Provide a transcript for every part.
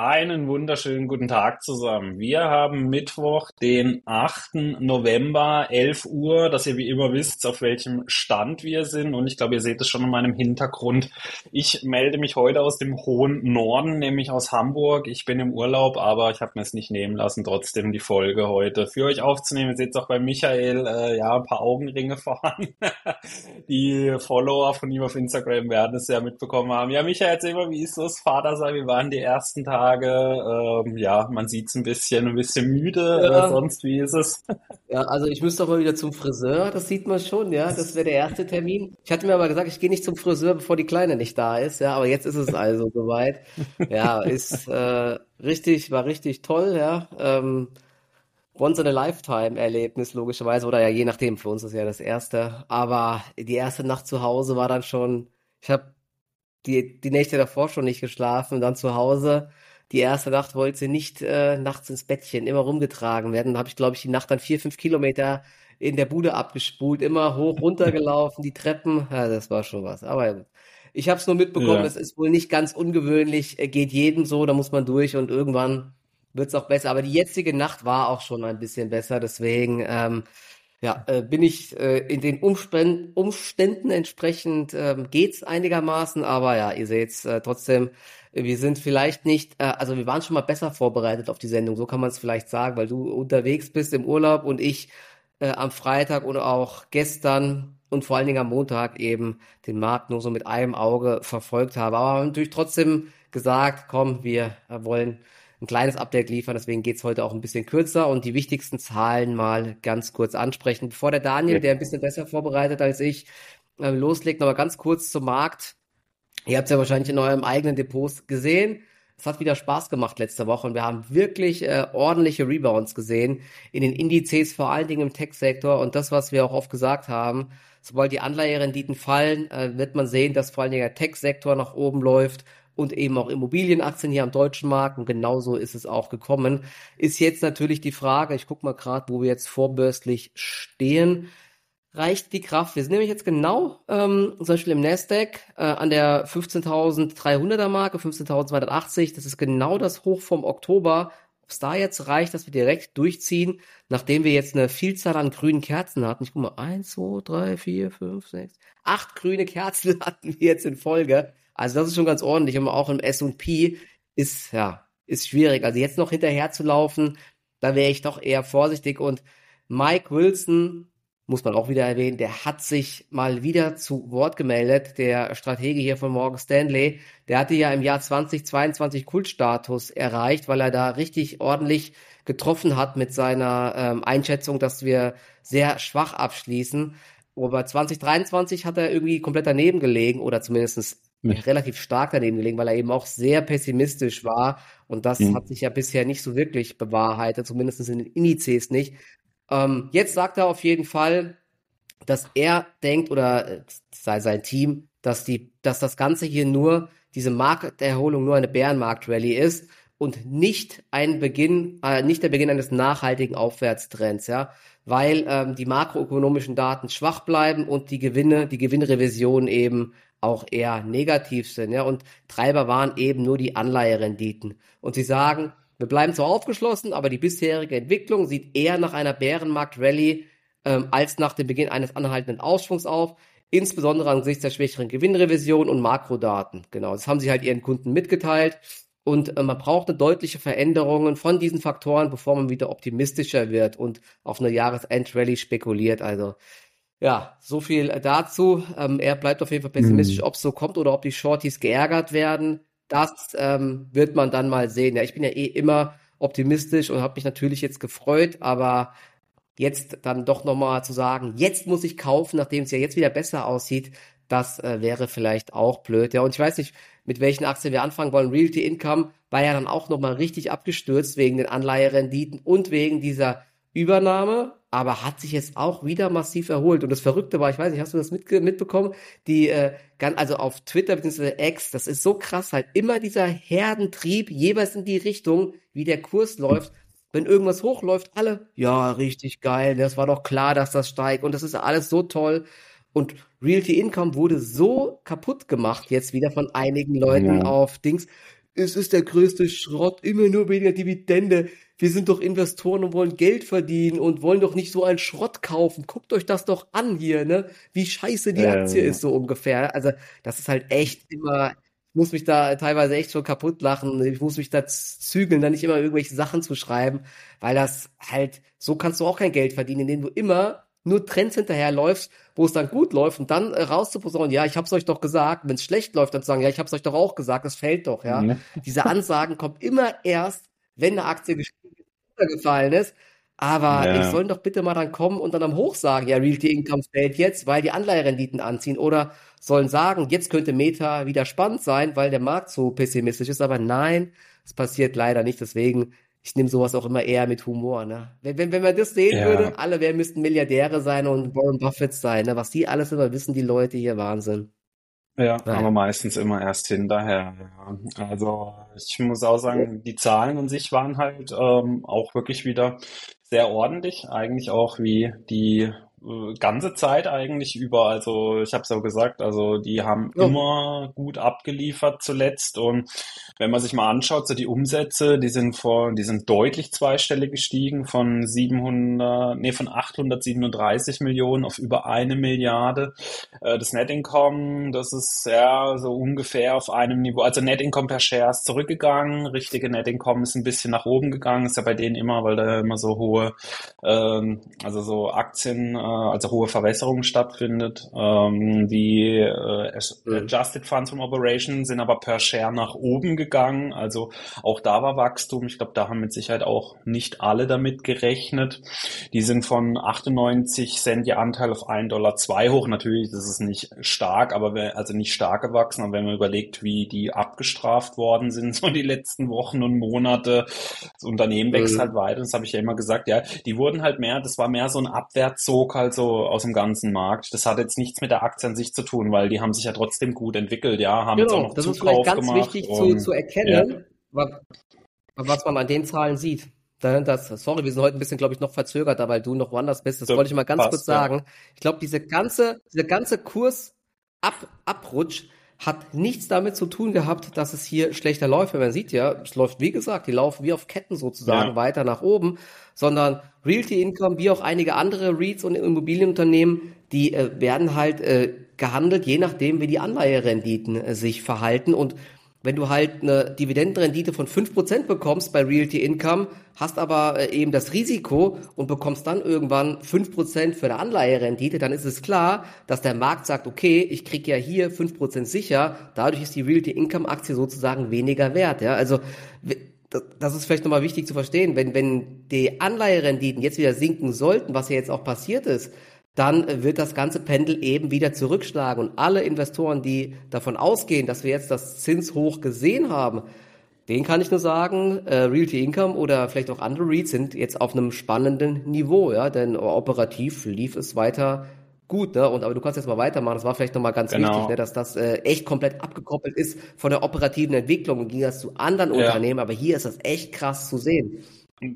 Einen wunderschönen guten Tag zusammen. Wir haben Mittwoch, den 8. November, 11 Uhr, dass ihr wie immer wisst, auf welchem Stand wir sind. Und ich glaube, ihr seht es schon in meinem Hintergrund. Ich melde mich heute aus dem hohen Norden, nämlich aus Hamburg. Ich bin im Urlaub, aber ich habe mir es nicht nehmen lassen, trotzdem die Folge heute für euch aufzunehmen. Ihr seht es auch bei Michael, äh, ja, ein paar Augenringe vorhanden. die Follower von ihm auf Instagram werden es ja mitbekommen haben. Ja, Michael, erzähl mal, wie ist das Vater sein? Wie waren die ersten Tage? Tage. Ähm, ja, man sieht es ein bisschen, ein bisschen müde. Ja. Äh, sonst, wie ist es? Ja, also ich müsste auch mal wieder zum Friseur. Das sieht man schon, ja. Das wäre der erste Termin. Ich hatte mir aber gesagt, ich gehe nicht zum Friseur, bevor die Kleine nicht da ist. Ja, aber jetzt ist es also soweit. Ja, ist äh, richtig, war richtig toll, ja. Ähm, once in a lifetime Erlebnis logischerweise oder ja je nachdem für uns ist ja das erste aber die erste Nacht zu Hause war dann schon ich habe die die Nächte davor schon nicht geschlafen dann zu Hause die erste Nacht wollte sie nicht äh, nachts ins Bettchen, immer rumgetragen werden. Da habe ich, glaube ich, die Nacht dann vier, fünf Kilometer in der Bude abgespult, immer hoch, runter gelaufen, die Treppen. Ja, das war schon was. Aber ich habe es nur mitbekommen, es ja. ist wohl nicht ganz ungewöhnlich, geht jedem so, da muss man durch und irgendwann wird es auch besser. Aber die jetzige Nacht war auch schon ein bisschen besser, deswegen ähm, ja, äh, bin ich äh, in den Umständen, Umständen entsprechend ähm, geht's einigermaßen, aber ja, ihr seht's äh, trotzdem wir sind vielleicht nicht, äh, also wir waren schon mal besser vorbereitet auf die Sendung, so kann man es vielleicht sagen, weil du unterwegs bist im Urlaub und ich äh, am Freitag und auch gestern und vor allen Dingen am Montag eben den Markt nur so mit einem Auge verfolgt habe. Aber natürlich trotzdem gesagt, komm, wir wollen ein kleines Update liefern, deswegen geht's heute auch ein bisschen kürzer und die wichtigsten Zahlen mal ganz kurz ansprechen. Bevor der Daniel, der ein bisschen besser vorbereitet als ich, äh, loslegt, nochmal ganz kurz zum Markt. Ihr habt es ja wahrscheinlich in eurem eigenen Depots gesehen. Es hat wieder Spaß gemacht letzte Woche und wir haben wirklich äh, ordentliche Rebounds gesehen in den Indizes, vor allen Dingen im Tech-Sektor. Und das, was wir auch oft gesagt haben, sobald die Anleiherenditen fallen, äh, wird man sehen, dass vor allen Dingen der Tech-Sektor nach oben läuft und eben auch Immobilienaktien hier am deutschen Markt. Und genauso ist es auch gekommen. Ist jetzt natürlich die Frage, ich gucke mal gerade, wo wir jetzt vorbörslich stehen reicht die Kraft. Wir sind nämlich jetzt genau ähm, zum Beispiel im Nasdaq äh, an der 15.300er Marke, 15.280. Das ist genau das Hoch vom Oktober. Ob es da jetzt reicht, dass wir direkt durchziehen, nachdem wir jetzt eine Vielzahl an grünen Kerzen hatten. Ich guck mal, eins, zwei, drei, vier, fünf, sechs, acht grüne Kerzen hatten wir jetzt in Folge. Also das ist schon ganz ordentlich. Und auch im S&P ist, ja, ist schwierig. Also jetzt noch hinterher zu laufen, da wäre ich doch eher vorsichtig. Und Mike Wilson muss man auch wieder erwähnen, der hat sich mal wieder zu Wort gemeldet, der Stratege hier von Morgan Stanley. Der hatte ja im Jahr 2022 Kultstatus erreicht, weil er da richtig ordentlich getroffen hat mit seiner ähm, Einschätzung, dass wir sehr schwach abschließen. Aber 2023 hat er irgendwie komplett daneben gelegen oder zumindest ja. relativ stark daneben gelegen, weil er eben auch sehr pessimistisch war. Und das mhm. hat sich ja bisher nicht so wirklich bewahrheitet, zumindest in den Indizes nicht. Ähm, jetzt sagt er auf jeden Fall, dass er denkt oder äh, sei sein Team, dass die, dass das Ganze hier nur diese Markterholung nur eine Bärenmarkt-Rallye ist und nicht ein Beginn, äh, nicht der Beginn eines nachhaltigen Aufwärtstrends, ja, weil ähm, die makroökonomischen Daten schwach bleiben und die Gewinne, die Gewinnrevisionen eben auch eher negativ sind, ja, und Treiber waren eben nur die Anleiherenditen. Und sie sagen, wir bleiben zwar aufgeschlossen, aber die bisherige Entwicklung sieht eher nach einer Bärenmarkt-Rallye ähm, als nach dem Beginn eines anhaltenden Ausschwungs auf, insbesondere angesichts der schwächeren Gewinnrevision und Makrodaten. Genau, das haben sie halt ihren Kunden mitgeteilt. Und äh, man braucht eine deutliche Veränderung von diesen Faktoren, bevor man wieder optimistischer wird und auf eine Jahresend-Rallye spekuliert. Also ja, so viel dazu. Ähm, er bleibt auf jeden Fall pessimistisch, mhm. ob es so kommt oder ob die Shorties geärgert werden das ähm, wird man dann mal sehen. Ja, ich bin ja eh immer optimistisch und habe mich natürlich jetzt gefreut, aber jetzt dann doch nochmal zu sagen, jetzt muss ich kaufen, nachdem es ja jetzt wieder besser aussieht, das äh, wäre vielleicht auch blöd. Ja, und ich weiß nicht, mit welchen Aktien wir anfangen wollen. Realty Income war ja dann auch nochmal richtig abgestürzt wegen den Anleiherenditen und wegen dieser Übernahme aber hat sich jetzt auch wieder massiv erholt. Und das Verrückte war, ich weiß nicht, hast du das mit, mitbekommen? Die, äh, also auf Twitter bzw. X, das ist so krass, halt immer dieser Herdentrieb, jeweils in die Richtung, wie der Kurs läuft. Wenn irgendwas hochläuft, alle, ja, richtig geil, das war doch klar, dass das steigt und das ist alles so toll. Und Realty Income wurde so kaputt gemacht jetzt wieder von einigen Leuten ja. auf Dings es ist der größte Schrott, immer nur weniger Dividende. Wir sind doch Investoren und wollen Geld verdienen und wollen doch nicht so einen Schrott kaufen. Guckt euch das doch an hier, ne? Wie scheiße die Aktie Ähm, ist so ungefähr. Also, das ist halt echt immer, ich muss mich da teilweise echt schon kaputt lachen. Ich muss mich da zügeln, da nicht immer irgendwelche Sachen zu schreiben, weil das halt, so kannst du auch kein Geld verdienen, indem du immer nur Trends hinterherläufst, wo es dann gut läuft und dann äh, rauszuposaunen, ja, ich hab's euch doch gesagt. Wenn es schlecht läuft, dann zu sagen, ja, ich hab's euch doch auch gesagt, es fällt doch, ja. ne? Diese Ansagen kommen immer erst, wenn eine Aktie gestiegen ist, runtergefallen ist. Aber die Ja, sollen doch bitte mal dann kommen und dann am Hoch sagen, ja, Realty Income fällt jetzt, weil die Anleiherenditen anziehen. Oder sollen sagen, jetzt könnte Meta wieder spannend sein, weil der Markt so pessimistisch ist. Aber nein, es passiert leider nicht. Deswegen, ich nehme sowas auch immer eher mit Humor. Ne? Wenn, wenn, wenn man das sehen ja. würde, alle wer müssten Milliardäre sein und Warren Buffett sein. Ne? Was die alles immer wissen, die Leute hier, Wahnsinn. Ja, aber Naja. meistens immer erst hinterher. Ja. Also ich muss auch sagen, die Zahlen an sich waren halt ähm, auch wirklich wieder sehr ordentlich, eigentlich auch wie die ganze Zeit eigentlich über. Also ich habe es ja gesagt, also die haben Ja. immer gut abgeliefert zuletzt und wenn man sich mal anschaut, so die Umsätze, die sind vor, die sind deutlich zweistellig gestiegen von 700, nee, von 837 Millionen auf über eine Milliarde. Äh, Das Net Income, das ist ja so ungefähr auf einem Niveau. Also Net Income per Share ist zurückgegangen, richtige Net Income ist ein bisschen nach oben gegangen, ist ja bei denen immer, weil da immer so hohe, ähm, also so Aktien, äh, also hohe Verwässerung stattfindet. Ähm, die äh, Mhm. Adjusted Funds from Operation sind aber per Share nach oben gegangen. Also auch da war Wachstum. Ich glaube, da haben mit Sicherheit auch nicht alle damit gerechnet. Die sind von 98 Cent ihr Anteil auf 1,02 Dollar hoch. Natürlich, das ist nicht stark, aber wer, also nicht stark gewachsen, aber wenn man überlegt, wie die abgestraft worden sind, so die letzten Wochen und Monate, das Unternehmen wächst Mhm. halt weiter, das habe ich ja immer gesagt, ja, die wurden halt mehr, das war mehr so ein Abwärtszug halt so aus dem ganzen Markt. Das hat jetzt nichts mit der Aktie an sich zu tun, weil die haben sich ja trotzdem gut entwickelt, ja, haben jetzt auch Genau, noch das ist vielleicht Zukauf ganz gemacht wichtig zu, und zu ja, erkennen, wa- was man an den Zahlen sieht. Da- Das, sorry, wir sind heute ein bisschen, glaube ich, noch verzögerter, weil du noch woanders bist. Das so wollte ich mal ganz kurz passt, ja. sagen. Ich glaube, diese ganze, dieser ganze Kurs Ab, Abrutsch hat nichts damit zu tun gehabt, dass es hier schlechter läuft. Weil man sieht ja, es läuft, wie gesagt, die laufen wie auf Ketten sozusagen Ja. weiter nach oben, sondern Realty Income, wie auch einige andere REITs und Immobilienunternehmen, die äh, werden halt äh, gehandelt, je nachdem, wie die Anleiherenditen äh, sich verhalten. Und wenn du halt eine Dividendenrendite von 5% bekommst bei Realty Income, hast aber äh, eben das Risiko und bekommst dann irgendwann 5% für eine Anleiherendite, dann ist es klar, dass der Markt sagt, okay, ich krieg ja hier 5% sicher, dadurch ist die Realty Income Aktie sozusagen weniger wert. Ja? Also das ist vielleicht nochmal wichtig zu verstehen, wenn, wenn die Anleiherenditen jetzt wieder sinken sollten, was ja jetzt auch passiert ist, dann äh, wird das ganze Pendel eben wieder zurückschlagen. Und alle Investoren, die davon ausgehen, dass wir jetzt das Zinshoch gesehen haben, denen kann ich nur sagen, äh, Realty Income oder vielleicht auch andere REITs sind jetzt auf einem spannenden Niveau, ja, denn operativ lief es weiter gut, ne? Und aber du kannst jetzt mal weitermachen. Das war vielleicht nochmal ganz wichtig, Genau. ne, dass das äh, echt komplett abgekoppelt ist von der operativen Entwicklung und ging das zu anderen Ja. Unternehmen, aber hier ist das echt krass zu sehen.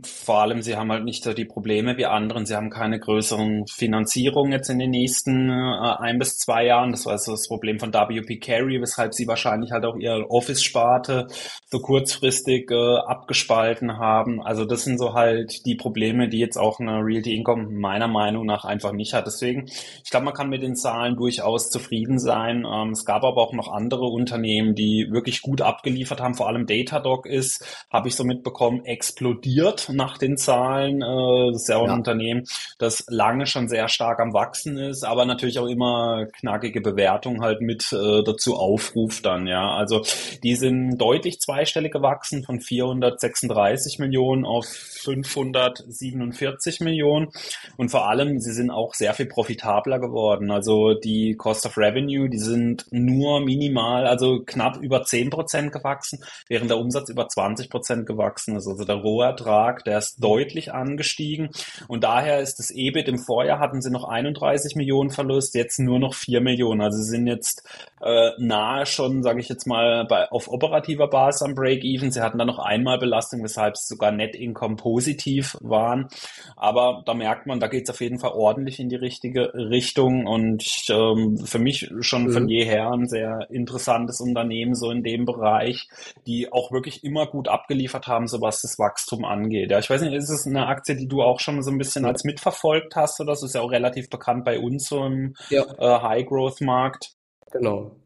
Vor allem, sie haben halt nicht so die Probleme wie anderen. Sie haben keine größeren Finanzierungen jetzt in den nächsten äh, ein bis zwei Jahren. Das war so das Problem von WP Carey, weshalb sie wahrscheinlich halt auch ihre Office-Sparte so kurzfristig äh, abgespalten haben. Also das sind so halt die Probleme, die jetzt auch eine Realty Income meiner Meinung nach einfach nicht hat. Deswegen, ich glaube, man kann mit den Zahlen durchaus zufrieden sein. Ähm, es gab aber auch noch andere Unternehmen, die wirklich gut abgeliefert haben. Vor allem Datadog ist, habe ich so mitbekommen, explodiert nach den Zahlen. Äh, das ist ja auch ein Ja. Unternehmen, das lange schon sehr stark am Wachsen ist, aber natürlich auch immer knackige Bewertungen halt mit äh, dazu aufruft dann, ja. Also die sind deutlich zweistellig gewachsen von 436 Millionen auf 547 Millionen und vor allem, sie sind auch sehr viel profitabler geworden. Also die Cost of Revenue, die sind nur minimal, also knapp über 10 Prozent gewachsen, während der Umsatz über 20 Prozent gewachsen ist. Also der Rohertrag stark, der ist deutlich angestiegen und daher ist das EBIT im Vorjahr hatten sie noch 31 Millionen Verlust, jetzt nur noch 4 Millionen. Also sie sind jetzt äh, nahe schon, sage ich jetzt mal, bei, auf operativer Basis am Break-Even. Sie hatten da noch einmal Belastung, weshalb sie sogar Net Income positiv waren. Aber da merkt man, da geht es auf jeden Fall ordentlich in die richtige Richtung und ähm, für mich schon mhm. von jeher ein sehr interessantes Unternehmen so in dem Bereich, die auch wirklich immer gut abgeliefert haben, so was das Wachstum angeht. Ja, ich weiß nicht, ist es eine Aktie, die du auch schon so ein bisschen als mitverfolgt hast oder so? Ist ja auch relativ bekannt bei uns so im ja. äh, High-Growth-Markt. Genau.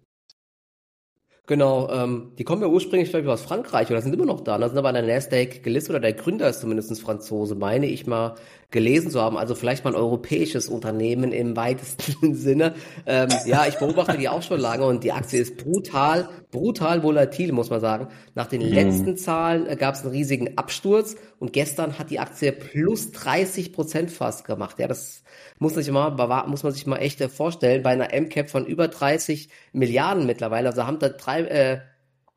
Genau, ähm, die kommen ja ursprünglich, glaube ich, aus Frankreich oder sind immer noch da. Da sind aber an der Nasdaq gelistet oder der Gründer ist zumindest Franzose, meine ich mal gelesen zu haben. Also vielleicht mal ein europäisches Unternehmen im weitesten Sinne. Ähm, ja, ich beobachte die auch schon lange und die Aktie ist brutal, brutal volatil, muss man sagen. Nach den mhm. letzten Zahlen äh, gab es einen riesigen Absturz und gestern hat die Aktie plus 30 Prozent fast gemacht. Ja, das muss, sich mal, muss man sich mal echt äh, vorstellen, bei einer MCAP von über 30 Milliarden mittlerweile. Also haben da drei, äh,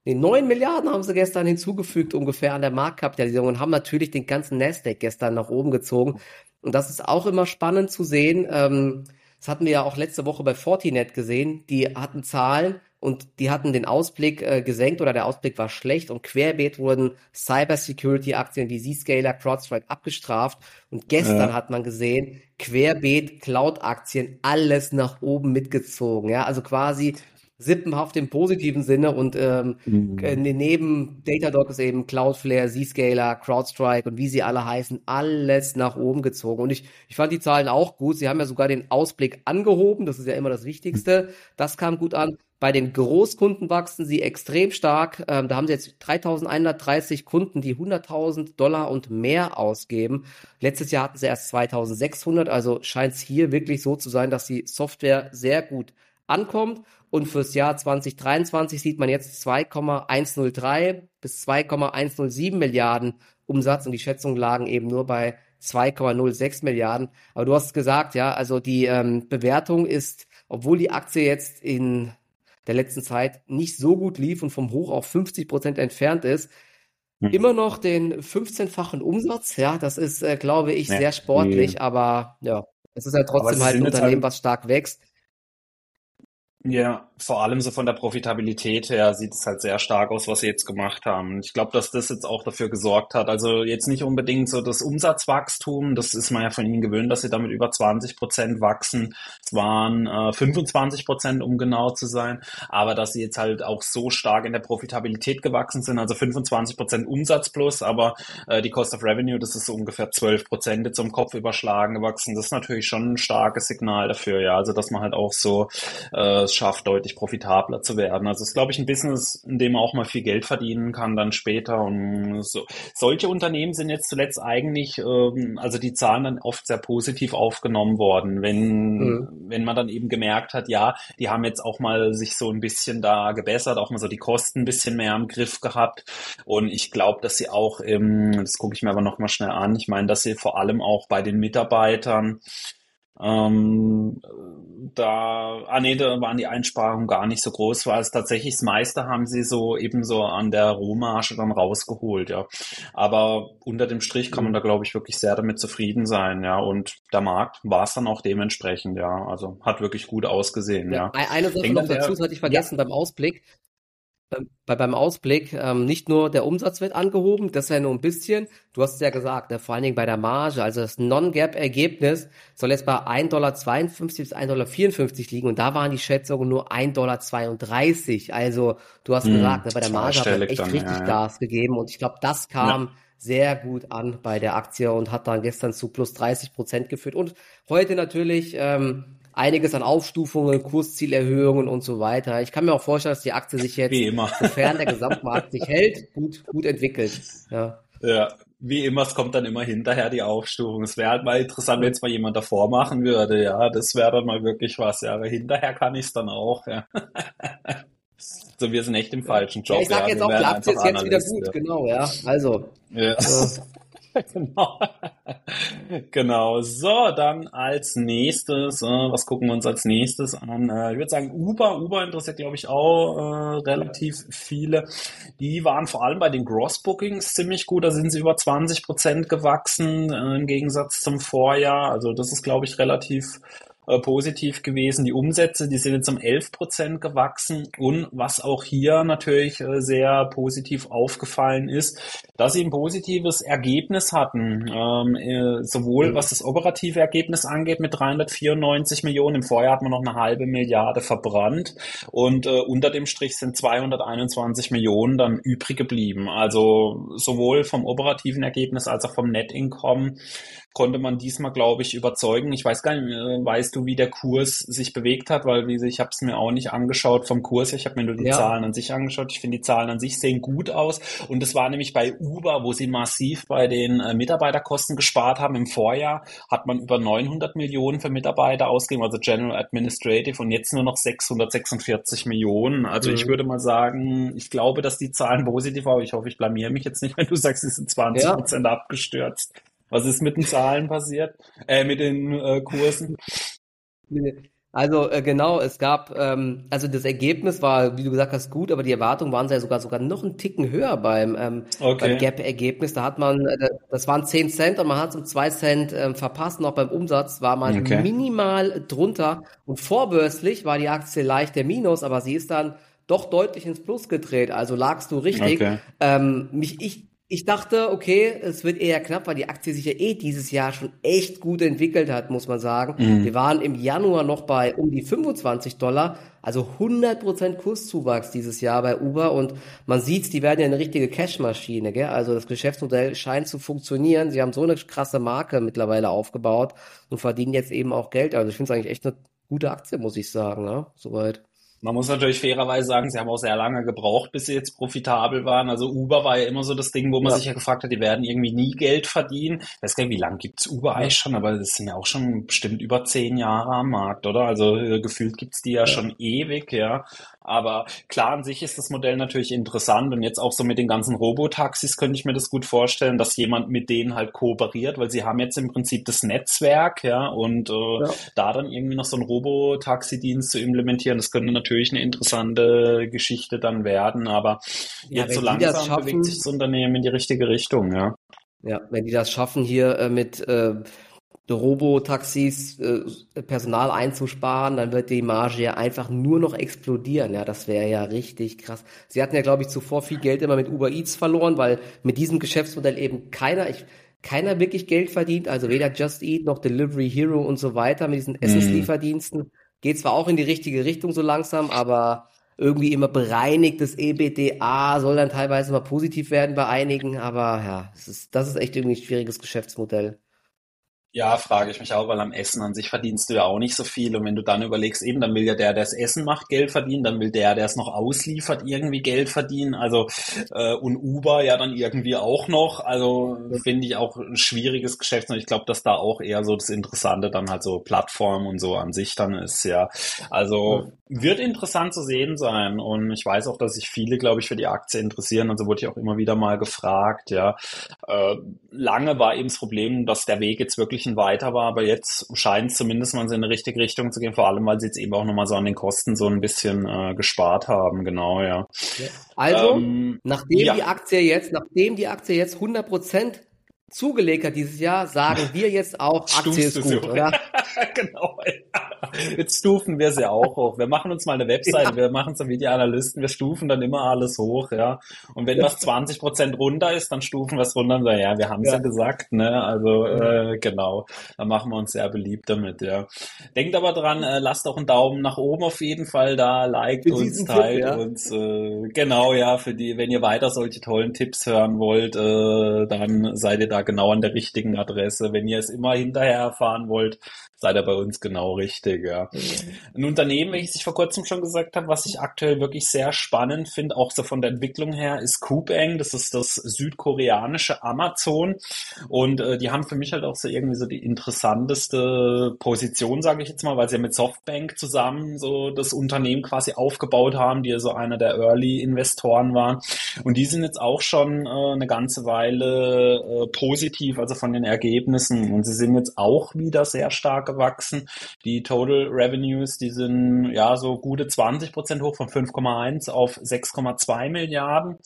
nee, 9 Milliarden haben sie gestern hinzugefügt ungefähr an der Marktkapitalisierung und haben natürlich den ganzen Nasdaq gestern nach oben gezogen. Und das ist auch immer spannend zu sehen. Ähm, das hatten wir ja auch letzte Woche bei Fortinet gesehen. Die hatten Zahlen und die hatten den Ausblick äh, gesenkt oder der Ausblick war schlecht und querbeet wurden Cybersecurity-Aktien wie Zscaler, CrowdStrike abgestraft und gestern ja. hat man gesehen, querbeet Cloud-Aktien alles nach oben mitgezogen, ja, also quasi sippenhaft im positiven Sinne und ähm, mhm. Äh, neben Datadog ist eben Cloudflare, Zscaler, CrowdStrike und wie sie alle heißen, alles nach oben gezogen. Und ich, ich fand die Zahlen auch gut. Sie haben ja sogar den Ausblick angehoben, das ist ja immer das Wichtigste. Das kam gut an. Bei den Großkunden wachsen sie extrem stark. Ähm, da haben sie jetzt 3130 Kunden, die 100.000 Dollar und mehr ausgeben. Letztes Jahr hatten sie erst 2600, also scheint es hier wirklich so zu sein, dass die Software sehr gut ankommt. Und fürs Jahr 2023 sieht man jetzt 2,103 bis 2,107 Milliarden Umsatz und die Schätzungen lagen eben nur bei 2,06 Milliarden. Aber du hast gesagt, ja, also die ähm, Bewertung ist, obwohl die Aktie jetzt in der letzten Zeit nicht so gut lief und vom Hoch auf 50 Prozent entfernt ist, hm. immer noch den 15-fachen Umsatz. Ja, das ist, äh, glaube ich, ja, sehr sportlich, die, aber ja, es ist ja trotzdem halt ein Unternehmen, halt, was stark wächst. Ja, vor allem so von der Profitabilität her sieht es halt sehr stark aus, was sie jetzt gemacht haben. Ich glaube, dass das jetzt auch dafür gesorgt hat. Also jetzt nicht unbedingt so das Umsatzwachstum, das ist man ja von ihnen gewöhnt, dass sie damit über 20 Prozent wachsen. Es waren äh, 25 Prozent, um genau zu sein. Aber dass sie jetzt halt auch so stark in der Profitabilität gewachsen sind, also 25 Prozent Umsatz plus, aber äh, die Cost of Revenue, das ist so ungefähr 12 Prozent jetzt um Kopf überschlagen gewachsen. Das ist natürlich schon ein starkes Signal dafür, ja. Also dass man halt auch so äh, es schafft, deutlich profitabler zu werden. Also es ist, glaube ich, ein Business, in dem man auch mal viel Geld verdienen kann dann später. Und so. solche Unternehmen sind jetzt zuletzt eigentlich, ähm, also die Zahlen dann oft sehr positiv aufgenommen worden, wenn, mhm. wenn man dann eben gemerkt hat, ja, die haben jetzt auch mal sich so ein bisschen da gebessert, auch mal so die Kosten ein bisschen mehr im Griff gehabt. Und ich glaube, dass sie auch, im, das gucke ich mir aber noch mal schnell an, ich meine, dass sie vor allem auch bei den Mitarbeitern ähm, da, ah nee, da waren die Einsparungen gar nicht so groß, weil es tatsächlich das meiste haben sie so ebenso an der Rohmarge dann rausgeholt, ja. Aber unter dem Strich kann man da, glaube ich, wirklich sehr damit zufrieden sein, ja. Und der Markt war es dann auch dementsprechend, ja. Also hat wirklich gut ausgesehen, ja. ja. Eine Sache noch dazu, das hatte ich vergessen ja. beim Ausblick bei, beim Ausblick ähm, nicht nur der Umsatz wird angehoben, das ist ja nur ein bisschen, du hast es ja gesagt, ne, vor allen Dingen bei der Marge, also das Non-Gap-Ergebnis soll jetzt bei 1,52 Dollar bis 1,54 Dollar liegen und da waren die Schätzungen nur 1,32 Dollar. Also du hast hm, gesagt, ne, bei der Marge hat man echt dann, richtig ja, ja. Gas gegeben und ich glaube, das kam ja. sehr gut an bei der Aktie und hat dann gestern zu plus 30 Prozent geführt und heute natürlich ähm, einiges an Aufstufungen, Kurszielerhöhungen und so weiter. Ich kann mir auch vorstellen, dass die Aktie sich jetzt, sofern der Gesamtmarkt sich hält, gut, gut entwickelt. Ja. ja, wie immer, es kommt dann immer hinterher die Aufstufung. Es wäre halt mal interessant, wenn es mal jemand davor machen würde. Ja, das wäre dann mal wirklich was. Ja, aber hinterher kann ich es dann auch. Ja. so, wir sind echt im falschen Job. Ja, ich sag ja, jetzt auch, die Aktie ist jetzt wieder gut, genau, ja. Also. Ja. genau. genau. So, dann als nächstes, äh, was gucken wir uns als nächstes an? Äh, ich würde sagen, Uber. Uber interessiert, glaube ich, auch äh, relativ viele. Die waren vor allem bei den Gross-Bookings ziemlich gut. Da sind sie über 20 Prozent gewachsen äh, im Gegensatz zum Vorjahr. Also das ist, glaube ich, relativ äh, positiv gewesen. Die Umsätze, die sind jetzt um 11 Prozent gewachsen. Und was auch hier natürlich äh, sehr positiv aufgefallen ist, dass sie ein positives Ergebnis hatten, ähm, äh, sowohl was das operative Ergebnis angeht mit 394 Millionen. Im Vorjahr hat man noch eine halbe Milliarde verbrannt und äh, unter dem Strich sind 221 Millionen dann übrig geblieben. Also sowohl vom operativen Ergebnis als auch vom Net Income konnte man diesmal, glaube ich, überzeugen. Ich weiß gar nicht, äh, weißt du, wie der Kurs sich bewegt hat, weil wie, ich habe es mir auch nicht angeschaut vom Kurs. Ich habe mir nur die ja. Zahlen an sich angeschaut. Ich finde, die Zahlen an sich sehen gut aus. Und es war nämlich bei Uber, wo sie massiv bei den äh, Mitarbeiterkosten gespart haben. Im Vorjahr hat man über 900 Millionen für Mitarbeiter ausgegeben, also General Administrative, und jetzt nur noch 646 Millionen. Also mhm. ich würde mal sagen, ich glaube, dass die Zahlen positiv waren. Ich hoffe, ich blamier mich jetzt nicht, wenn du sagst, sie sind 20 Prozent ja. abgestürzt. Was ist mit den Zahlen passiert? Äh, mit den äh, Kursen? Also äh, genau, es gab, ähm, also das Ergebnis war, wie du gesagt hast, gut, aber die Erwartungen waren ja sogar sogar noch einen Ticken höher beim, ähm, okay. beim Gap-Ergebnis. Da hat man, äh, das waren 10 Cent und man hat es um 2 Cent ähm, verpasst. Noch beim Umsatz war man okay. minimal drunter und vorbörslich war die Aktie leicht der Minus, aber sie ist dann doch deutlich ins Plus gedreht. Also lagst du richtig. Okay. Ähm, mich, ich, ich dachte, okay, es wird eher knapp, weil die Aktie sich ja eh dieses Jahr schon echt gut entwickelt hat, muss man sagen. Mhm. Wir waren im Januar noch bei um die 25 Dollar, also 100% Kurszuwachs dieses Jahr bei Uber und man sieht, die werden ja eine richtige Cashmaschine, gell? Also das Geschäftsmodell scheint zu funktionieren. Sie haben so eine krasse Marke mittlerweile aufgebaut und verdienen jetzt eben auch Geld. Also ich finde es eigentlich echt eine gute Aktie, muss ich sagen, ne? Soweit. Man muss natürlich fairerweise sagen, sie haben auch sehr lange gebraucht, bis sie jetzt profitabel waren. Also Uber war ja immer so das Ding, wo man ja. sich ja gefragt hat, die werden irgendwie nie Geld verdienen. Ich weiß gar nicht, wie lange gibt's Uber eigentlich schon, aber das sind ja auch schon bestimmt über zehn Jahre am Markt, oder? Also äh, gefühlt gibt's die ja, ja, schon ewig, ja. Aber klar, an sich ist das Modell natürlich interessant und jetzt auch so mit den ganzen Robotaxis könnte ich mir das gut vorstellen, dass jemand mit denen halt kooperiert, weil sie haben jetzt im Prinzip das Netzwerk, ja, und äh, ja. da dann irgendwie noch so einen Robotaxi-Dienst zu implementieren, das könnte natürlich eine interessante Geschichte dann werden, aber ja, jetzt so langsam schaffen, bewegt sich das Unternehmen in die richtige Richtung, ja. Ja, wenn die das schaffen hier äh, mit äh, Robotaxis äh, Personal einzusparen, dann wird die Marge ja einfach nur noch explodieren. Ja, das wäre ja richtig krass. Sie hatten ja, glaube ich, zuvor viel Geld immer mit Uber Eats verloren, weil mit diesem Geschäftsmodell eben keiner, ich, keiner wirklich Geld verdient. Also weder Just Eat noch Delivery Hero und so weiter mit diesen Essenslieferdiensten. Geht zwar auch in die richtige Richtung so langsam, aber irgendwie immer bereinigtes EBDA soll dann teilweise mal positiv werden bei einigen, aber ja, das ist, das ist echt irgendwie ein schwieriges Geschäftsmodell. Ja, frage ich mich auch, weil am Essen an sich verdienst du ja auch nicht so viel. Und wenn du dann überlegst, eben, dann will ja der, der das Essen macht, Geld verdienen, dann will der, der es noch ausliefert, irgendwie Geld verdienen. Also äh, und Uber ja dann irgendwie auch noch. Also finde ich auch ein schwieriges Geschäft. Und ich glaube, dass da auch eher so das Interessante dann halt so Plattform und so an sich dann ist, ja. Also wird interessant zu sehen sein. Und ich weiß auch, dass sich viele, glaube ich, für die Aktie interessieren. Also wurde ich auch immer wieder mal gefragt, ja. Äh, lange war eben das Problem, dass der Weg jetzt wirklich ein weiter war, aber jetzt scheint es zumindest mal in eine richtige Richtung zu gehen, vor allem, weil sie jetzt eben auch nochmal so an den Kosten so ein bisschen äh, gespart haben, genau, ja. Also, ähm, nachdem ja. die Aktie jetzt, nachdem die Aktie jetzt 100 Prozent zugelegt hat dieses Jahr, sagen wir jetzt auch, Aktie ist gut, oder? genau. Jetzt stufen wir sie auch hoch. Wir machen uns mal eine Webseite, ja. wir machen es wie die Analysten, wir stufen dann immer alles hoch, ja. Und wenn was 20 Prozent runter ist, dann stufen wir es runter und sagen, ja, wir haben es ja. ja. gesagt, ne? Also äh, genau, da machen wir uns sehr beliebt damit, ja. Denkt aber dran, äh, lasst auch einen Daumen nach oben auf jeden Fall da, liked für uns, teilt Tipp, ja. uns, äh, genau, ja, für die, wenn ihr weiter solche tollen Tipps hören wollt, äh, dann seid ihr da genau an der richtigen Adresse. Wenn ihr es immer hinterher erfahren wollt, seid ihr bei uns genau richtig, ja. Ein Unternehmen, welches ich vor kurzem schon gesagt habe, was ich aktuell wirklich sehr spannend finde, auch so von der Entwicklung her, ist Coupang. Das ist das südkoreanische Amazon. Und äh, die haben für mich halt auch so irgendwie so die interessanteste Position, sage ich jetzt mal, weil sie ja mit Softbank zusammen so das Unternehmen quasi aufgebaut haben, die ja so einer der Early-Investoren waren. Und die sind jetzt auch schon äh, eine ganze Weile äh, positiv, also von den Ergebnissen. Und sie sind jetzt auch wieder sehr stark gewachsen. Die Total Revenues, die sind ja so gute 20 Prozent hoch von 5,1 auf 6,2 Milliarden.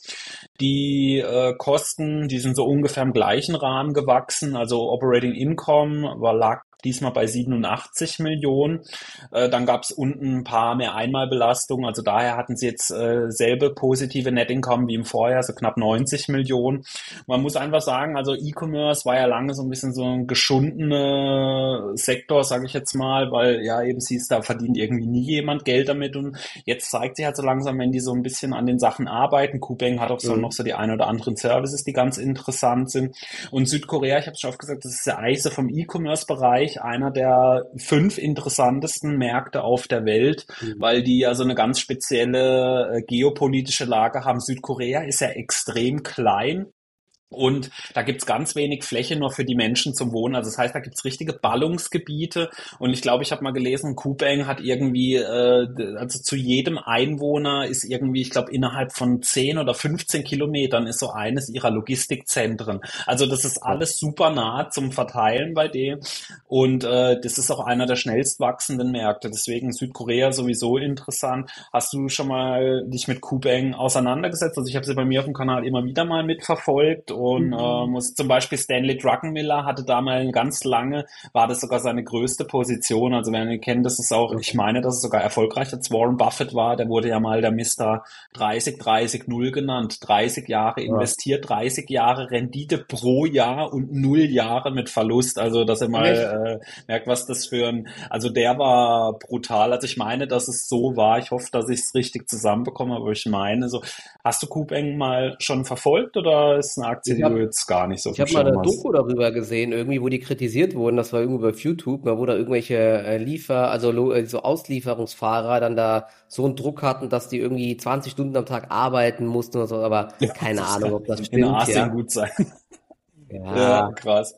Die äh, Kosten, die sind so ungefähr im gleichen Rahmen gewachsen. Also Operating Income war, lag diesmal bei 87 Millionen. Äh, dann gab es unten ein paar mehr Einmalbelastungen. Also daher hatten sie jetzt äh, selbe positive Net Income wie im Vorjahr, so knapp 90 Millionen. Man muss einfach sagen, also E-Commerce war ja lange so ein bisschen so ein geschundener Sektor, sage ich jetzt mal, weil ja eben siehst, da verdient irgendwie nie jemand Geld damit und jetzt zeigt sich halt so langsam, wenn die so ein bisschen an den Sachen arbeiten. Coupang hat auch so mhm. noch so die ein oder anderen Services, die ganz interessant sind. Und Südkorea, ich habe schon oft gesagt, das ist eigentlich so vom E-Commerce-Bereich Bereich einer der fünf interessantesten Märkte auf der Welt, mhm. weil die ja so eine ganz spezielle äh, geopolitische Lage haben. Südkorea ist ja extrem klein und da gibt's ganz wenig Fläche nur für die Menschen zum Wohnen. Also das heißt, da gibt's richtige Ballungsgebiete. Und ich glaube, ich habe mal gelesen, Kupeng hat irgendwie, äh, also zu jedem Einwohner ist irgendwie, ich glaube, innerhalb von 10 oder 15 Kilometern ist so eines ihrer Logistikzentren. Also das ist alles super nah zum Verteilen bei dem. Und äh, das ist auch einer der schnellst wachsenden Märkte. Deswegen Südkorea sowieso interessant. Hast du schon mal dich mit Kupeng auseinandergesetzt? Also ich habe sie bei mir auf dem Kanal immer wieder mal mitverfolgt und mhm. äh, muss zum Beispiel Stanley Druckenmiller hatte da mal ganz lange, war das sogar seine größte Position. Also wenn ihr kennt, das ist auch, ich meine, dass es sogar erfolgreicher als Warren Buffett war. Der wurde ja mal der Mr. 30, 30, 0 genannt. 30 Jahre investiert, 30 Jahre Rendite pro Jahr und 0 Jahre mit Verlust. Also dass ihr mal äh, merkt, was das für ein, also der war brutal. Also ich meine, dass es so war. Ich hoffe, dass ich es richtig zusammenbekomme, aber ich meine so, hast du Coupang mal schon verfolgt oder ist eine Aktie, ich hab, jetzt gar nicht so Ich habe mal eine Doku darüber gesehen, irgendwie, wo die kritisiert wurden, das war irgendwo auf YouTube, wo da irgendwelche äh, Liefer, also äh, so Auslieferungsfahrer dann da so einen Druck hatten, dass die irgendwie 20 Stunden am Tag arbeiten mussten oder so, aber ja, keine Ahnung, ob das stimmt. In Asien ja. gut sein. Ja, ja krass.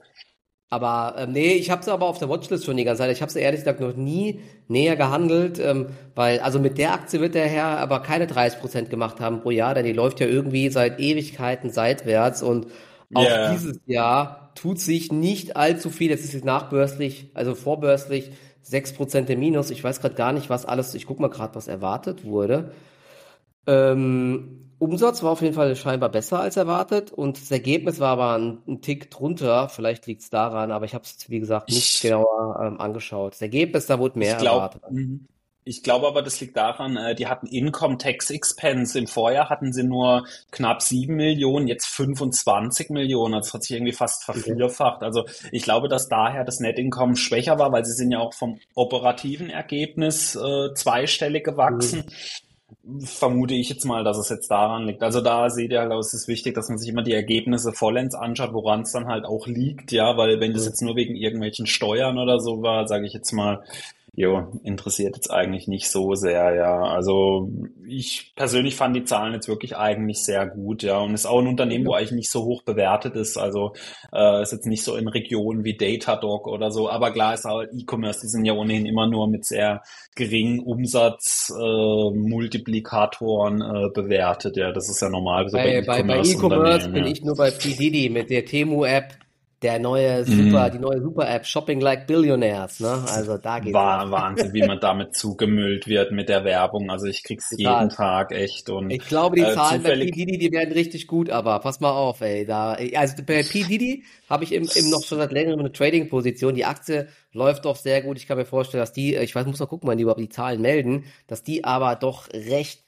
Aber ähm, nee, ich habe sie aber auf der Watchlist schon die ganze Zeit. Ich habe sie ehrlich gesagt noch nie näher gehandelt, ähm, weil also mit der Aktie wird der Herr aber keine 30 Prozent gemacht haben pro Jahr, denn die läuft ja irgendwie seit Ewigkeiten seitwärts und auch yeah. dieses Jahr tut sich nicht allzu viel. Jetzt ist es nachbörslich, also vorbörslich 6 Prozent im Minus. Ich weiß gerade gar nicht, was alles. Ich guck mal gerade, was erwartet wurde. Ähm, Umsatz war auf jeden Fall scheinbar besser als erwartet und das Ergebnis war aber ein, ein Tick drunter. Vielleicht liegt es daran, aber ich habe es, wie gesagt, nicht genauer ähm, angeschaut. Das Ergebnis, da wurde mehr ich glaub, erwartet. Mhm. Ich glaube aber, das liegt daran, äh, die hatten Income Tax Expense. Im Vorjahr hatten sie nur knapp sieben Millionen, jetzt 25 Millionen. Das hat sich irgendwie fast vervierfacht. Also ich glaube, dass daher das Net Income schwächer war, weil sie sind ja auch vom operativen Ergebnis äh, zweistellig gewachsen. Mhm vermute ich jetzt mal, dass es jetzt daran liegt. Also da seht ihr halt, es ist wichtig, dass man sich immer die Ergebnisse vollends anschaut, woran es dann halt auch liegt, ja, weil wenn das jetzt nur wegen irgendwelchen Steuern oder so war, sage ich jetzt mal, Jo, interessiert jetzt eigentlich nicht so sehr, ja. Also ich persönlich fand die Zahlen jetzt wirklich eigentlich sehr gut, ja. Und ist auch ein Unternehmen, wo eigentlich nicht so hoch bewertet ist. Also äh, ist jetzt nicht so in Regionen wie Datadog oder so. Aber klar ist auch E-Commerce, die sind ja ohnehin immer nur mit sehr geringen Umsatzmultiplikatoren äh, äh, bewertet. Ja, das ist ja normal. So bei, E-Commerce e bin ja. ich nur bei PDD mit der Temu-App der neue Super, mm. die neue Super-App Shopping Like Billionaires, ne? Also da geht's. War Wahnsinn, wie man damit zugemüllt wird mit der Werbung. Also ich krieg's Total. jeden Tag echt und. Ich glaube, die äh, Zahlen bei P. Diddy, die werden richtig gut, aber pass mal auf, ey. Da, also bei P. Diddy habe ich eben, eben noch schon seit längerem eine Trading-Position. Die Aktie läuft doch sehr gut. Ich kann mir vorstellen, dass die, ich weiß, muss mal gucken, wann die überhaupt die Zahlen melden, dass die aber doch recht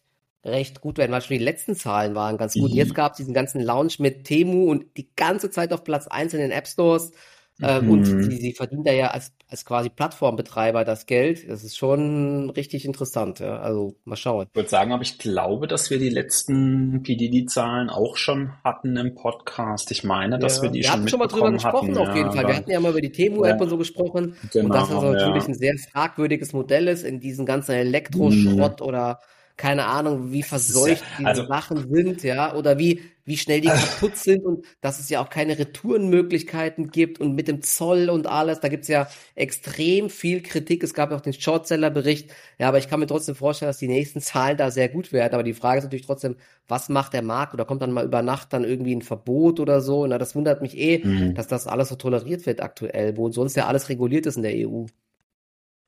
recht gut werden, weil schon die letzten Zahlen waren ganz gut. Mhm. Jetzt gab es diesen ganzen Launch mit Temu und die ganze Zeit auf Platz 1 in den App Stores. Ähm, mhm. Und sie, sie verdienen da ja als, als quasi Plattformbetreiber das Geld. Das ist schon richtig interessant. Ja. Also mal schauen. Ich würde sagen, aber ich glaube, dass wir die letzten PDD-Zahlen auch schon hatten im Podcast. Ich meine, dass ja. wir die wir schon hatten schon mal drüber gesprochen, hatten. auf jeden ja, Fall. Wir hatten ja mal über die Temu-App und so gesprochen. Genau, und dass das natürlich ein sehr fragwürdiges Modell ist in diesen ganzen Elektroschrott mhm. oder keine Ahnung, wie verseucht ja, also, diese Sachen sind, ja, oder wie, wie schnell die kaputt sind und dass es ja auch keine Retourenmöglichkeiten gibt und mit dem Zoll und alles, da gibt's ja extrem viel Kritik. Es gab ja auch den Shortseller-Bericht, ja, aber ich kann mir trotzdem vorstellen, dass die nächsten Zahlen da sehr gut werden. Aber die Frage ist natürlich trotzdem, was macht der Markt oder kommt dann mal über Nacht dann irgendwie ein Verbot oder so? Na, das wundert mich eh, mhm. dass das alles so toleriert wird aktuell, wo sonst ja alles reguliert ist in der EU.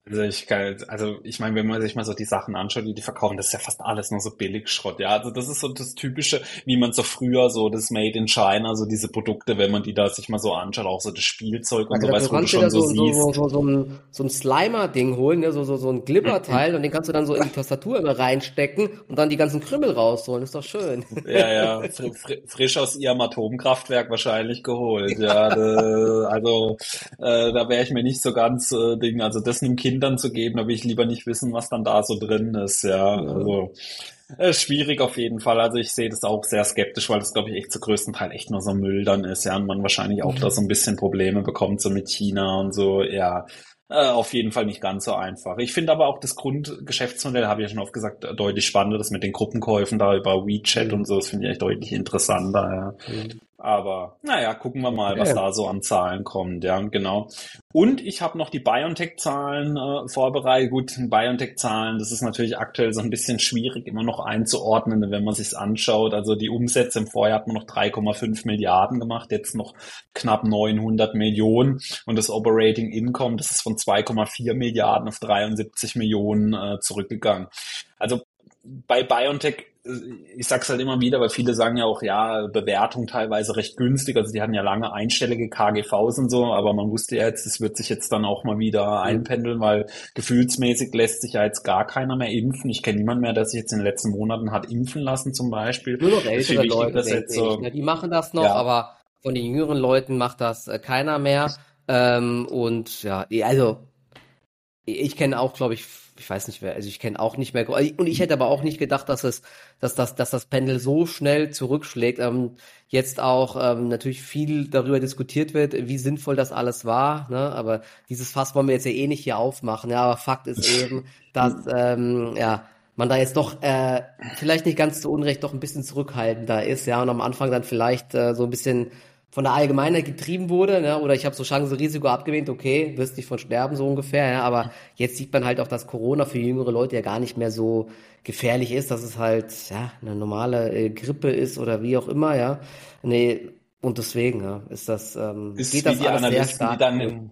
Also ich kann, also ich meine, wenn man sich mal so die Sachen anschaut, die die verkaufen, das ist ja fast alles nur so Billigschrott. Ja, also das ist so das Typische, wie man so früher so das Made in China, so diese Produkte, wenn man die da sich mal so anschaut, auch so das Spielzeug und also so, weißt, wo du schon so, so siehst. So, so, so ein, so ein Slimer-Ding holen, ne? so, so, so ein Glibberteil und den kannst du dann so in die Tastatur immer reinstecken und dann die ganzen Krümmel rausholen. ist doch schön. Ja, ja, fr fr frisch aus ihrem Atomkraftwerk wahrscheinlich geholt. Ja, da, also äh, da wäre ich mir nicht so ganz äh, Ding. Also das nimmt Kind Kindern zu geben, da will ich lieber nicht wissen, was dann da so drin ist, ja. Also äh, schwierig auf jeden Fall. Also ich sehe das auch sehr skeptisch, weil das, glaube ich, echt zu größten Teil echt nur so Müll dann ist, ja, und man wahrscheinlich auch mhm. da so ein bisschen Probleme bekommt, so mit China und so, ja. Äh, auf jeden Fall nicht ganz so einfach. Ich finde aber auch das Grundgeschäftsmodell, habe ich ja schon oft gesagt, deutlich spannender, das mit den Gruppenkäufen da über WeChat mhm. und so, das finde ich echt deutlich interessanter. Ja. Mhm. Aber naja, gucken wir mal, was ja. da so an Zahlen kommt. Ja, genau. Und ich habe noch die BioNTech-Zahlen äh, vorbereitet. Gut, BioNTech-Zahlen, das ist natürlich aktuell so ein bisschen schwierig, immer noch einzuordnen, wenn man sich anschaut. Also die Umsätze im Vorjahr hat man noch 3,5 Milliarden gemacht, jetzt noch knapp 900 Millionen. Und das Operating Income, das ist von 2,4 Milliarden auf 73 Millionen äh, zurückgegangen. Also bei BioNTech ich sag's halt immer wieder, weil viele sagen ja auch, ja, Bewertung teilweise recht günstig. Also die hatten ja lange einstellige KGVs und so, aber man wusste ja jetzt, es wird sich jetzt dann auch mal wieder mhm. einpendeln, weil gefühlsmäßig lässt sich ja jetzt gar keiner mehr impfen. Ich kenne niemanden mehr, der sich jetzt in den letzten Monaten hat impfen lassen zum Beispiel. Nur noch ältere Leute, jetzt so, ne? die machen das noch, ja. aber von den jüngeren Leuten macht das äh, keiner mehr. Ähm, und ja, also ich kenne auch, glaube ich, ich weiß nicht wer, also ich kenne auch nicht mehr, und ich hätte aber auch nicht gedacht, dass es, dass das, dass das Pendel so schnell zurückschlägt. Ähm, jetzt auch ähm, natürlich viel darüber diskutiert wird, wie sinnvoll das alles war, ne? aber dieses Fass wollen wir jetzt ja eh nicht hier aufmachen, ja, aber Fakt ist eben, dass, ähm, ja, man da jetzt doch äh, vielleicht nicht ganz zu Unrecht doch ein bisschen zurückhaltender ist, ja, und am Anfang dann vielleicht äh, so ein bisschen von der Allgemeinheit getrieben wurde, ne? oder ich habe so Chance-Risiko abgewählt, okay, wirst nicht von sterben so ungefähr, ja? aber jetzt sieht man halt auch, dass Corona für jüngere Leute ja gar nicht mehr so gefährlich ist, dass es halt ja eine normale äh, Grippe ist oder wie auch immer, ja. Nee, und deswegen ja, ist das ähm, ist geht das alles sehr stark. Die dann in,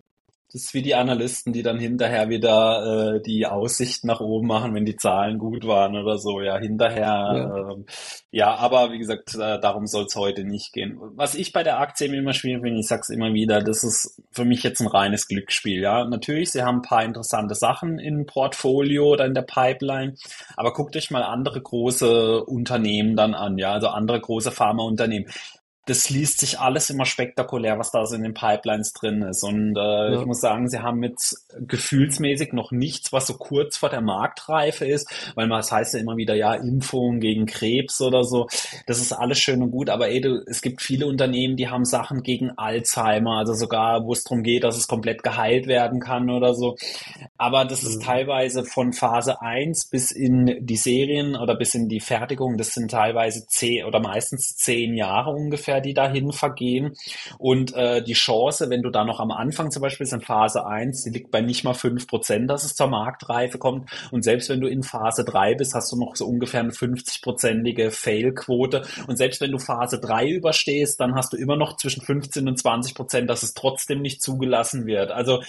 ist wie die Analysten, die dann hinterher wieder äh, die Aussicht nach oben machen, wenn die Zahlen gut waren oder so. Ja, hinterher. Ja, ähm, ja aber wie gesagt, äh, darum soll es heute nicht gehen. Was ich bei der Aktie immer schwierig finde, ich sag's immer wieder, das ist für mich jetzt ein reines Glücksspiel. Ja, natürlich, sie haben ein paar interessante Sachen im Portfolio oder in der Pipeline, aber guckt euch mal andere große Unternehmen dann an. Ja, also andere große Pharmaunternehmen das liest sich alles immer spektakulär, was da so in den Pipelines drin ist. Und äh, ja. ich muss sagen, sie haben jetzt gefühlsmäßig noch nichts, was so kurz vor der Marktreife ist, weil man, das heißt ja immer wieder, ja, Impfung gegen Krebs oder so. Das ist alles schön und gut, aber ey, du, es gibt viele Unternehmen, die haben Sachen gegen Alzheimer, also sogar, wo es darum geht, dass es komplett geheilt werden kann oder so. Aber das mhm. ist teilweise von Phase 1 bis in die Serien oder bis in die Fertigung, das sind teilweise zehn oder meistens zehn Jahre ungefähr die dahin vergehen. Und äh, die Chance, wenn du da noch am Anfang zum Beispiel bist in Phase 1, die liegt bei nicht mal fünf Prozent, dass es zur Marktreife kommt. Und selbst wenn du in Phase 3 bist, hast du noch so ungefähr eine 50-prozentige Fail-Quote. Und selbst wenn du Phase 3 überstehst, dann hast du immer noch zwischen 15 und 20 Prozent, dass es trotzdem nicht zugelassen wird. Also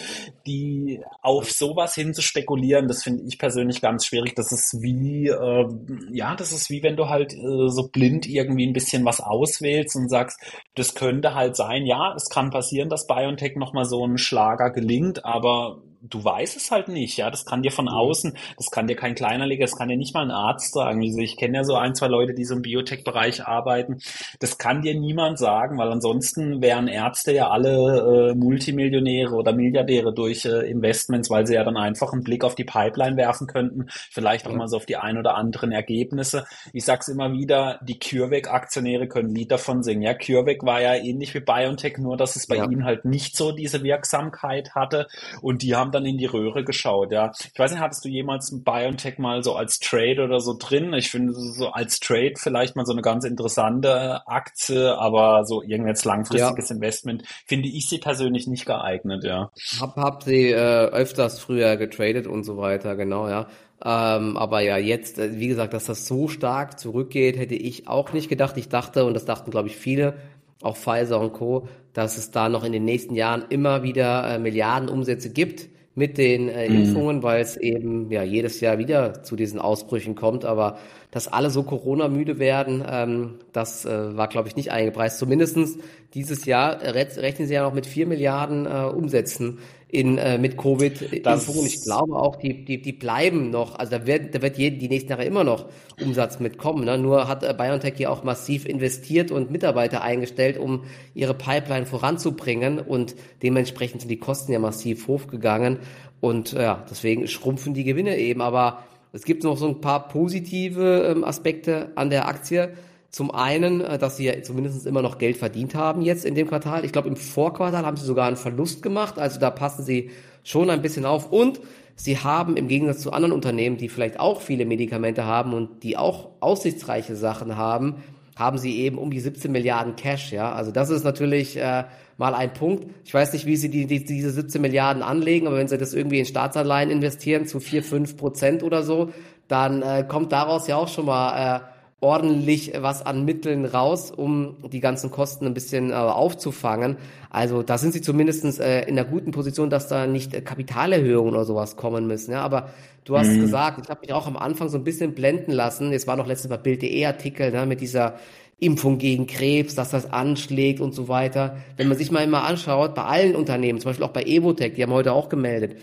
die auf sowas hin zu spekulieren, das finde ich persönlich ganz schwierig. Das ist wie, äh, ja, das ist wie wenn du halt äh, so blind irgendwie ein bisschen was auswählst und sagst, sagst, das könnte halt sein, ja, es kann passieren, dass BioNTech nochmal so ein Schlager gelingt, aber du weißt es halt nicht, ja. Das kann dir von mhm. außen, das kann dir kein kleiner Leger, das kann dir nicht mal ein Arzt sagen. Also ich kenne ja so ein, zwei Leute, die so im Biotech-Bereich arbeiten. Das kann dir niemand sagen, weil ansonsten wären Ärzte ja alle äh, Multimillionäre oder Milliardäre durch äh, Investments, weil sie ja dann einfach einen Blick auf die Pipeline werfen könnten, vielleicht auch ja. mal so auf die ein oder anderen Ergebnisse. Ich sag's immer wieder, die CureVac-Aktionäre können ein Lied davon singen. Ja, CureVac war ja ähnlich wie BioNTech, nur dass es bei ja. ihnen halt nicht so diese Wirksamkeit hatte und die haben dann in die Röhre geschaut, ja. Ich weiß nicht, hattest du jemals BioNTech mal so als Trade oder so drin? Ich finde so als Trade vielleicht mal so eine ganz interessante Aktie, aber so irgendwas langfristiges ja. Investment finde ich sie persönlich nicht geeignet, ja. Hab, hab sie äh, öfters früher getradet und so weiter, genau, ja. Ähm, aber ja, jetzt, äh, wie gesagt, dass das so stark zurückgeht, hätte ich auch nicht gedacht. Ich dachte, und das dachten, glaube ich, viele, auch Pfizer und Co., dass es da noch in den nächsten Jahren immer wieder äh, Milliarden Umsätze gibt mit den äh, mhm. Impfungen, weil es eben ja jedes Jahr wieder zu diesen Ausbrüchen kommt. Aber dass alle so Corona-müde werden, ähm, das äh, war, glaube ich, nicht eingepreist. Zumindestens dieses Jahr rechnen sie ja noch mit vier Milliarden äh, Umsätzen in, äh, mit Covid-Impfungen. Ich glaube auch, die, die, die bleiben noch. Also da wird, da wird jeden, die nächsten Jahre immer noch Umsatz mitkommen. Ne? Nur hat äh, BioNTech hier auch massiv investiert und Mitarbeiter eingestellt, um ihre Pipeline voranzubringen. Und dementsprechend sind die Kosten ja massiv hochgegangen. Und ja, deswegen schrumpfen die Gewinne eben. Aber es gibt noch so ein paar positive ähm, Aspekte an der Aktie. Zum einen, äh, dass sie ja zumindest immer noch Geld verdient haben jetzt in dem Quartal. Ich glaube, im Vorquartal haben sie sogar einen Verlust gemacht. Also da passen sie schon ein bisschen auf. Und sie haben im Gegensatz zu anderen Unternehmen, die vielleicht auch viele Medikamente haben und die auch aussichtsreiche Sachen haben, haben sie eben um die 17 Milliarden Cash. Ja, also das ist natürlich äh, mal ein Punkt. Ich weiß nicht, wie sie die, die, diese 17 Milliarden anlegen, aber wenn sie das irgendwie in Staatsanleihen investieren zu 4, 5 Prozent oder so, dann äh, kommt daraus ja auch schon mal äh, ordentlich was an Mitteln raus, um die ganzen Kosten ein bisschen äh, aufzufangen. Also da sind sie zumindest äh, in einer guten Position, dass da nicht äh, Kapitalerhöhungen oder sowas kommen müssen. Ja, aber du hast mhm. gesagt, ich habe mich auch am Anfang so ein bisschen blenden lassen. Es war noch letztes Mal Bild.de Artikel ne, mit dieser Impfung gegen Krebs, dass das anschlägt und so weiter. Wenn man sich mal immer anschaut, bei allen Unternehmen, zum Beispiel auch bei Evotech, die haben heute auch gemeldet,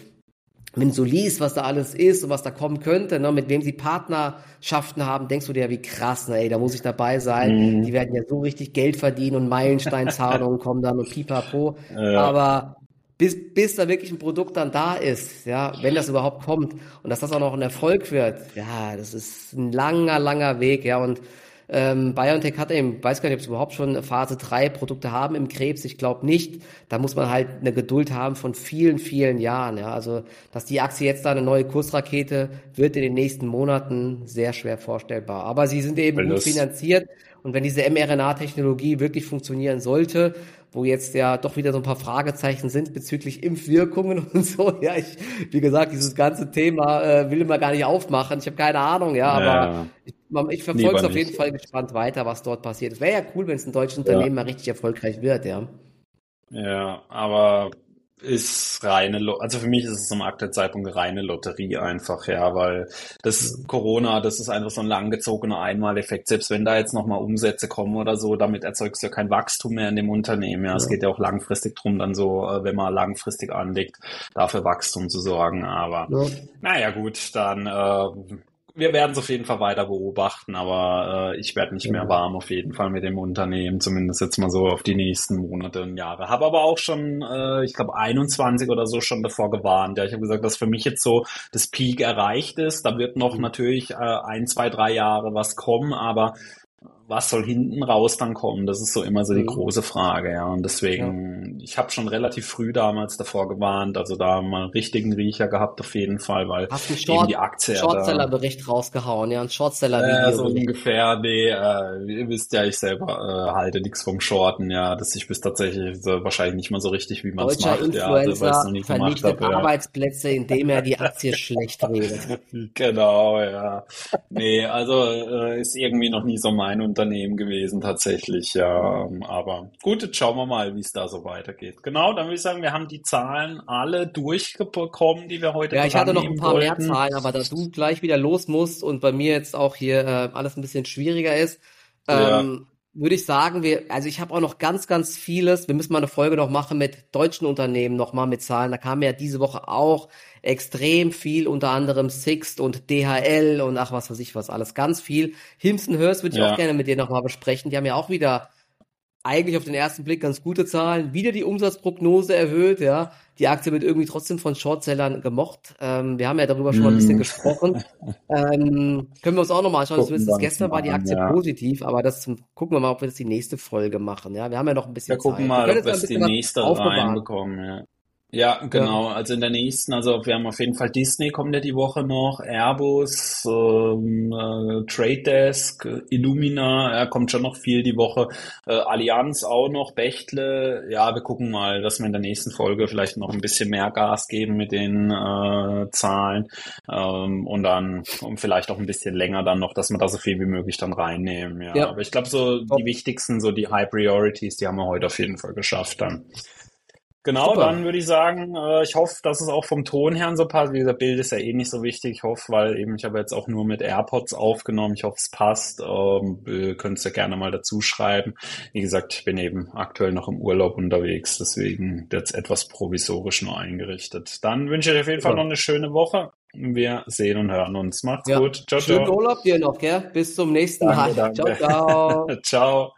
wenn du so liest, was da alles ist und was da kommen könnte, ne, mit wem sie Partnerschaften haben, denkst du dir, wie krass, ne, ey, da muss ich dabei sein. Mhm. Die werden ja so richtig Geld verdienen und Meilensteinzahlungen kommen dann und pipapo. Ja. Aber bis, bis da wirklich ein Produkt dann da ist, ja, wenn das überhaupt kommt und dass das auch noch ein Erfolg wird, ja, das ist ein langer, langer Weg, ja, und ähm, BioNTech hat eben, weiß gar nicht, ob sie überhaupt schon Phase 3 Produkte haben im Krebs. Ich glaube nicht. Da muss man halt eine Geduld haben von vielen, vielen Jahren. Ja. Also, dass die Aktie jetzt da eine neue Kursrakete wird in den nächsten Monaten sehr schwer vorstellbar. Aber sie sind eben gut finanziert. Und wenn diese mRNA-Technologie wirklich funktionieren sollte, wo jetzt ja doch wieder so ein paar Fragezeichen sind bezüglich Impfwirkungen und so. Ja, ich, wie gesagt, dieses ganze Thema äh, will immer gar nicht aufmachen. Ich habe keine Ahnung, ja, aber ja. ich, ich verfolge es auf jeden Fall gespannt weiter, was dort passiert. Es wäre ja cool, wenn es ein deutsches Unternehmen mal richtig erfolgreich wird, ja. Ja, aber ist reine, also für mich ist es zum aktuellen Zeitpunkt reine Lotterie einfach, ja, weil das Corona, das ist einfach so ein langgezogener Einmaleffekt. Selbst wenn da jetzt nochmal Umsätze kommen oder so, damit erzeugst du ja kein Wachstum mehr in dem Unternehmen. Ja, ja. es geht ja auch langfristig drum, dann so, äh, wenn man langfristig anlegt, dafür Wachstum zu sorgen. Aber ja. naja, gut, dann äh, wir werden es auf jeden Fall weiter beobachten, aber äh, ich werde nicht mehr warm auf jeden Fall mit dem Unternehmen, zumindest jetzt mal so auf die nächsten Monate und Jahre. Habe aber auch schon, äh, ich glaube 21 oder so schon davor gewarnt. Ja, ich habe gesagt, dass für mich jetzt so das Peak erreicht ist. Da wird noch mhm. natürlich äh, ein, zwei, drei Jahre was kommen, aber was soll hinten raus dann kommen? Das ist so immer so die mhm. große Frage, ja. Und deswegen, ja. ich habe schon relativ früh damals davor gewarnt, also da mal einen richtigen Riecher gehabt auf jeden Fall, weil Hast einen Short, eben die Aktie Shortseller-Bericht rausgehauen, ja, ein Shortseller-Video. Äh, so ungefähr, nee, äh, ihr wisst ja, ich selber äh, halte nichts vom Shorten, ja, dass ich bis tatsächlich so, wahrscheinlich nicht mal so richtig, wie man es macht, Influencer ja, also, vernichtet hab, Arbeitsplätze, ja. indem er die Aktie schlecht redet. Genau, ja. Nee, also äh, ist irgendwie noch nie so mein Unternehmen gewesen tatsächlich, ja. Aber gut, jetzt schauen wir mal, wie es da so weitergeht. Genau, dann würde ich sagen, wir haben die Zahlen alle durchbekommen, die wir heute Ja, ich hatte noch ein paar wollten. mehr Zahlen, aber da du gleich wieder los musst und bei mir jetzt auch hier äh, alles ein bisschen schwieriger ist, ähm, würde ich sagen, wir, also ich habe auch noch ganz, ganz vieles. Wir müssen mal eine Folge noch machen mit deutschen Unternehmen, nochmal mit Zahlen. Da kam ja diese Woche auch extrem viel, unter anderem Sixt und DHL und ach, was weiß ich was, alles ganz viel. Himson Hurst würde ich ja. auch gerne mit dir nochmal besprechen. Die haben ja auch wieder eigentlich auf den ersten Blick ganz gute Zahlen, wieder die Umsatzprognose erhöht, ja. Die Aktie wird irgendwie trotzdem von Shortsellern gemocht. Ähm, wir haben ja darüber schon mal ein bisschen mm. gesprochen. Ähm, können wir uns auch nochmal anschauen. Zumindest gestern war die Aktie ja. positiv, aber das gucken wir mal, ob wir das die nächste Folge machen. Ja, wir haben ja noch ein bisschen wir gucken Zeit. mal, wir ob wir es die nächste reinbekommen. Ja. Ja, genau. Also in der nächsten, also wir haben auf jeden Fall Disney kommt ja die Woche noch, Airbus, ähm, äh, Trade Desk, Illumina, ja, kommt schon noch viel die Woche, äh, Allianz auch noch, Bechtle. Ja, wir gucken mal, dass wir in der nächsten Folge vielleicht noch ein bisschen mehr Gas geben mit den äh, Zahlen ähm, und dann und vielleicht auch ein bisschen länger dann noch, dass wir da so viel wie möglich dann reinnehmen. Ja, ja. aber ich glaube so die wichtigsten, so die High Priorities, die haben wir heute auf jeden Fall geschafft dann. Genau, Super. dann würde ich sagen, äh, ich hoffe, dass es auch vom Ton her so passt. Wie gesagt, Bild ist ja eh nicht so wichtig. Ich hoffe, weil eben ich habe jetzt auch nur mit AirPods aufgenommen. Ich hoffe, es passt. Ähm, könnt ihr gerne mal dazu schreiben. Wie gesagt, ich bin eben aktuell noch im Urlaub unterwegs, deswegen jetzt etwas provisorisch nur eingerichtet. Dann wünsche ich euch auf jeden Fall noch eine schöne Woche. Wir sehen und hören uns. Macht's ja. gut. Ciao, Schönen ciao. Urlaub dir noch, gell? Bis zum nächsten Mal. Ciao, ciao. ciao.